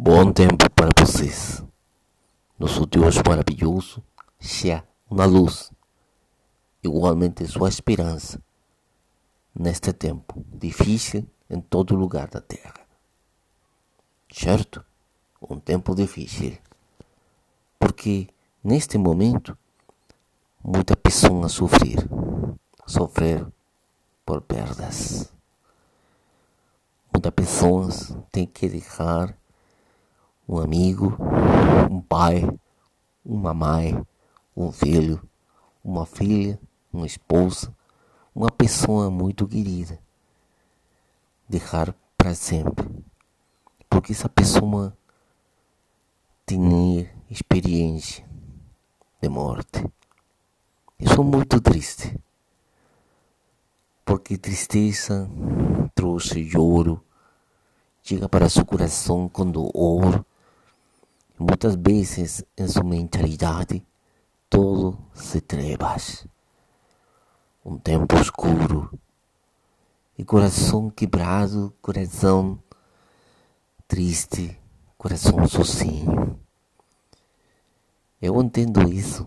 Bom tempo para vocês. Nosso Deus maravilhoso seja uma luz, igualmente sua esperança, neste tempo difícil em todo lugar da terra. Certo? Um tempo difícil. Porque neste momento muita pessoa sofrer, sofrer por perdas. Muitas pessoas têm que deixar um amigo, um pai, uma mãe, um filho, uma filha, uma esposa, uma pessoa muito querida. Deixar para sempre. Porque essa pessoa tem experiência de morte. Eu sou muito triste. Porque tristeza trouxe choro, chega para seu coração com dor Muitas vezes em sua mentalidade todo se trevas. Um tempo escuro e coração quebrado, coração triste, coração sozinho. Eu entendo isso.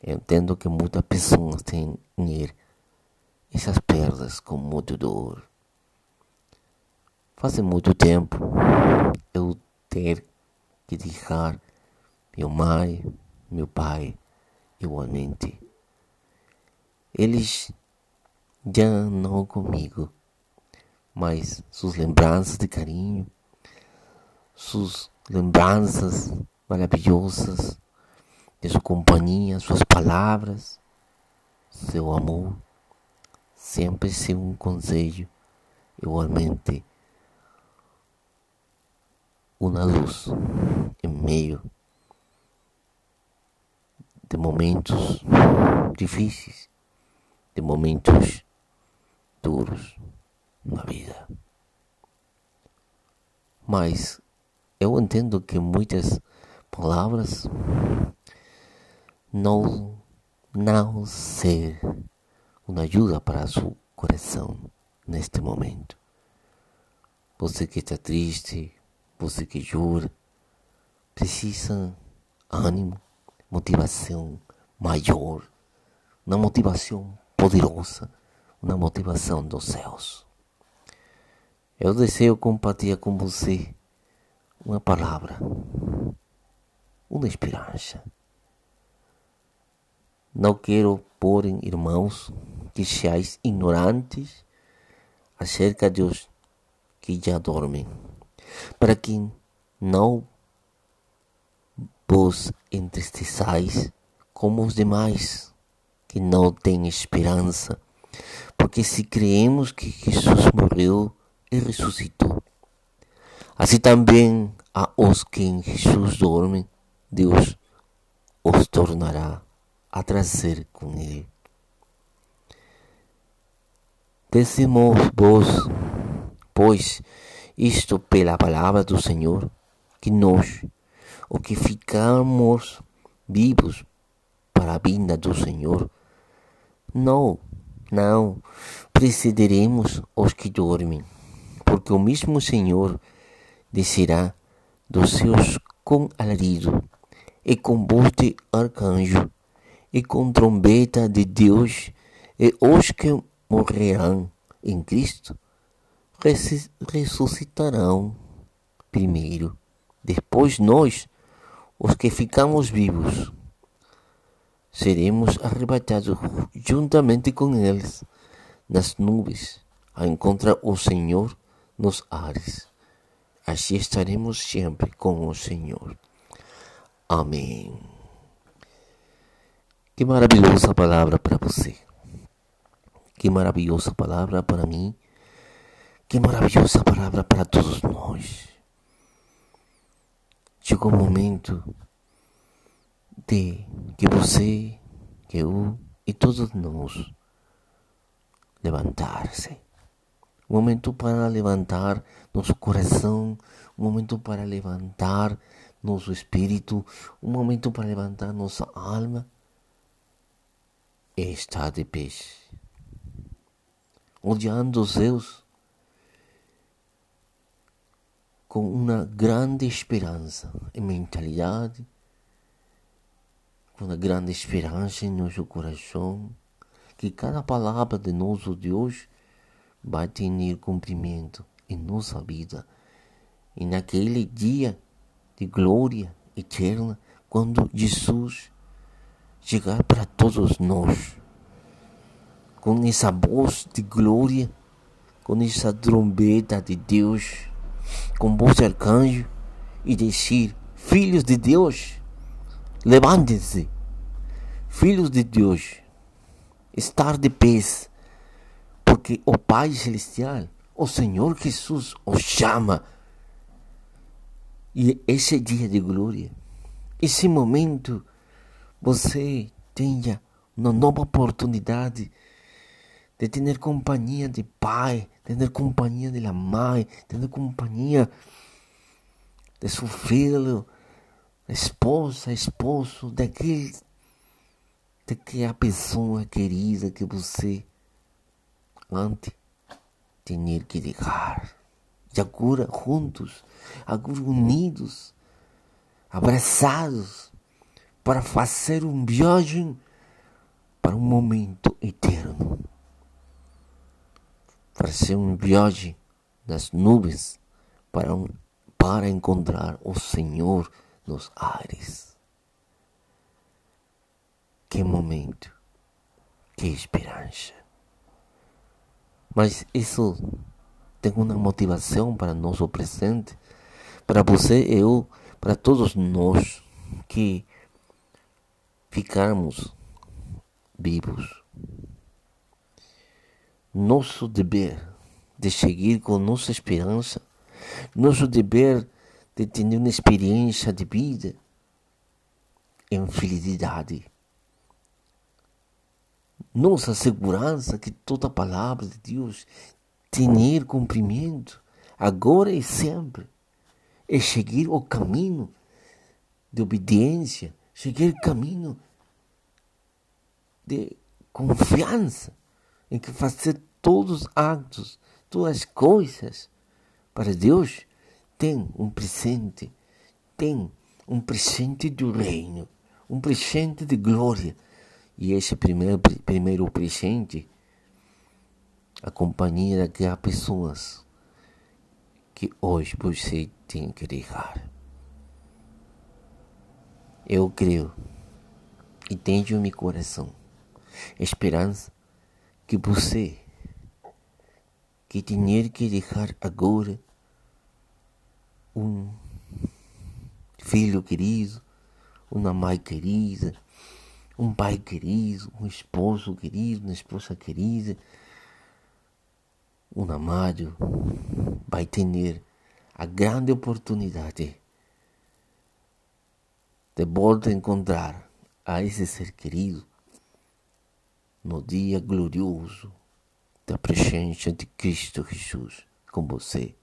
Eu entendo que muitas pessoas têm essas perdas com muita dor. Faz muito tempo eu ter que deixar meu mãe, meu pai, igualmente. Eles já não comigo, mas suas lembranças de carinho, suas lembranças maravilhosas de sua companhia, suas palavras, seu amor, sempre ser um conselho, igualmente uma luz em meio de momentos difíceis, de momentos duros na vida. Mas eu entendo que muitas palavras não não ser uma ajuda para seu coração neste momento. Você que está triste, você que jura, precisa ânimo, motivação maior, uma motivação poderosa, uma motivação dos céus. Eu desejo compartilhar com você uma palavra, uma esperança. Não quero pôr em irmãos que sejais ignorantes acerca dos que já dormem para que não vos entristeçais como os demais, que não têm esperança. Porque se creemos que Jesus morreu e ressuscitou, assim também a os que em Jesus dormem, Deus os tornará a trazer com ele. Decimos vos, pois, isto pela palavra do Senhor, que nós, o que ficamos vivos para a vinda do Senhor, não, não precederemos os que dormem, porque o mesmo Senhor descerá dos céus com alarido, e com voz de arcanjo, e com trombeta de Deus, e os que morrerão em Cristo ressuscitarão primeiro. Depois nós, os que ficamos vivos, seremos arrebatados juntamente com eles nas nuvens, a encontrar o Senhor nos ares. Assim estaremos sempre com o Senhor. Amém. Que maravilhosa palavra para você. Que maravilhosa palavra para mim que maravilhosa palavra para todos nós. Chegou o momento de que você, que eu e todos nós levantar-se. Um momento para levantar nosso coração, um momento para levantar nosso espírito, um momento para levantar nossa alma e estar de pé, olhando os céus com uma grande esperança e mentalidade, com uma grande esperança em nosso coração, que cada palavra de nosso Deus vai ter cumprimento em nossa vida. E naquele dia de glória eterna, quando Jesus chegar para todos nós, com essa voz de glória, com essa trombeta de Deus, com voz arcanjo, e dizer: Filhos de Deus, levantem-se, filhos de Deus, estar de pés, porque o Pai Celestial, o Senhor Jesus, os chama. E esse dia de glória, esse momento, você tenha uma nova oportunidade de ter companhia de pai, ter companhia de la mãe, ter companhia de seu filho, esposa, esposo, daquele, daquela pessoa querida que você antes tinha que deixar. E agora juntos, agora unidos, abraçados, para fazer uma viagem para um momento eterno fazer uma viagem nas nuvens para, um, para encontrar o Senhor nos ares. Que momento, que esperança. Mas isso tem uma motivação para nosso presente, para você, eu, para todos nós que ficarmos vivos nosso dever de seguir com nossa esperança, nosso dever de ter uma experiência de vida em felicidade. Nossa segurança que toda a palavra de Deus tem cumprimento agora e sempre. É seguir o caminho de obediência, seguir o caminho de confiança em que fazer todos os atos, todas as coisas para Deus, tem um presente, tem um presente do reino, um presente de glória. E esse primeiro, primeiro presente, a companhia daquelas pessoas que hoje você tem que deixar. Eu creio e tenho meu coração esperança que você que tinha que deixar agora um filho querido, uma mãe querida, um pai querido, um esposo querido, uma esposa querida, um amado, vai ter a grande oportunidade de voltar a encontrar a esse ser querido no dia glorioso da presença de Cristo Jesus com você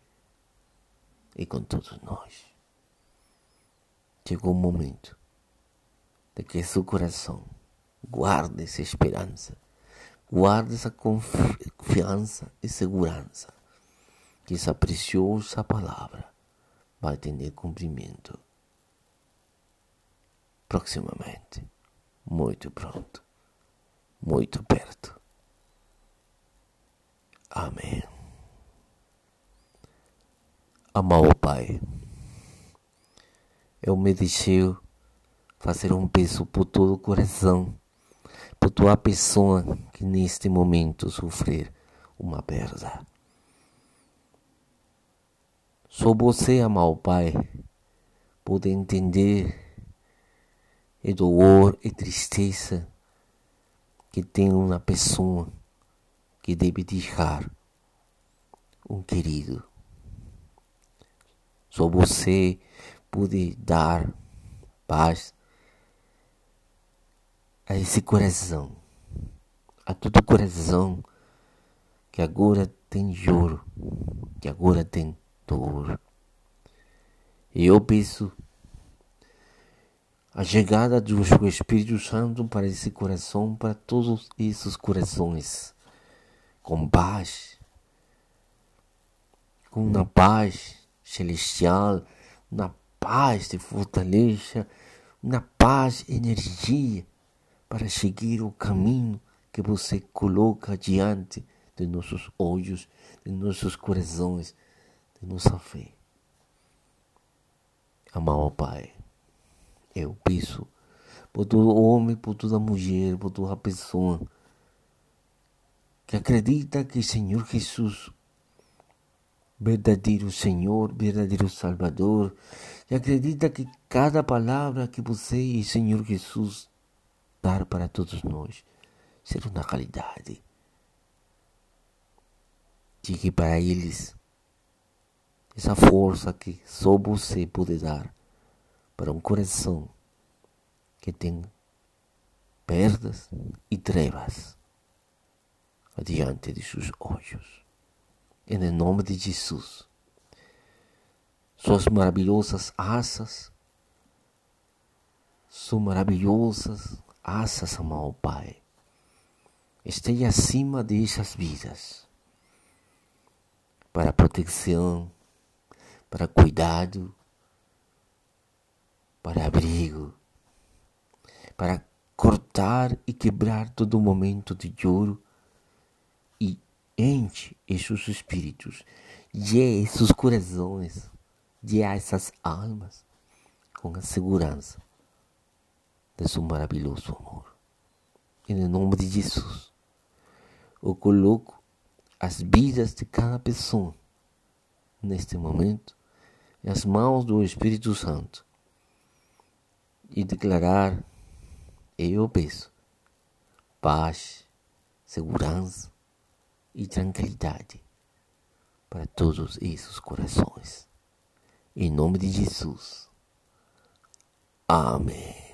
e com todos nós. Chegou o momento de que seu coração guarde essa esperança, guarde essa confiança e segurança que essa preciosa palavra vai ter cumprimento proximamente, muito pronto muito perto. Amém. Amado Pai, eu me deixei fazer um beijo por todo o coração, por tua pessoa que neste momento sofrer uma perda. Só você, amado Pai, pode entender e dor e tristeza que tem uma pessoa que deve deixar um querido. Só você pode dar paz a esse coração, a todo coração que agora tem choro, que agora tem dor. E eu peço a chegada do Espírito Santo para esse coração, para todos esses corações, com paz, com uma paz celestial, na paz de fortaleza, na paz, energia para seguir o caminho que você coloca diante de nossos olhos, de nossos corações, de nossa fé. Amado Pai, eu peço por todo homem, por toda mulher, por toda pessoa que acredita que o Senhor Jesus, verdadeiro Senhor, verdadeiro Salvador, que acredita que cada palavra que você e Senhor Jesus dar para todos nós ser uma realidade. Diga para eles essa força que só você pode dar para um coração que tem perdas e trevas adiante de seus olhos. Em nome de Jesus, suas maravilhosas asas, suas maravilhosas asas, amado Pai, esteja acima dessas vidas, para proteção, para cuidado, para abrigo, para cortar e quebrar todo momento de choro e enche esses espíritos, e esses corações, e essas almas com a segurança de seu maravilhoso amor. Em nome de Jesus, eu coloco as vidas de cada pessoa neste momento nas mãos do Espírito Santo e declarar: Eu peço paz, segurança e tranquilidade para todos esses corações. Em nome de Jesus. Amém.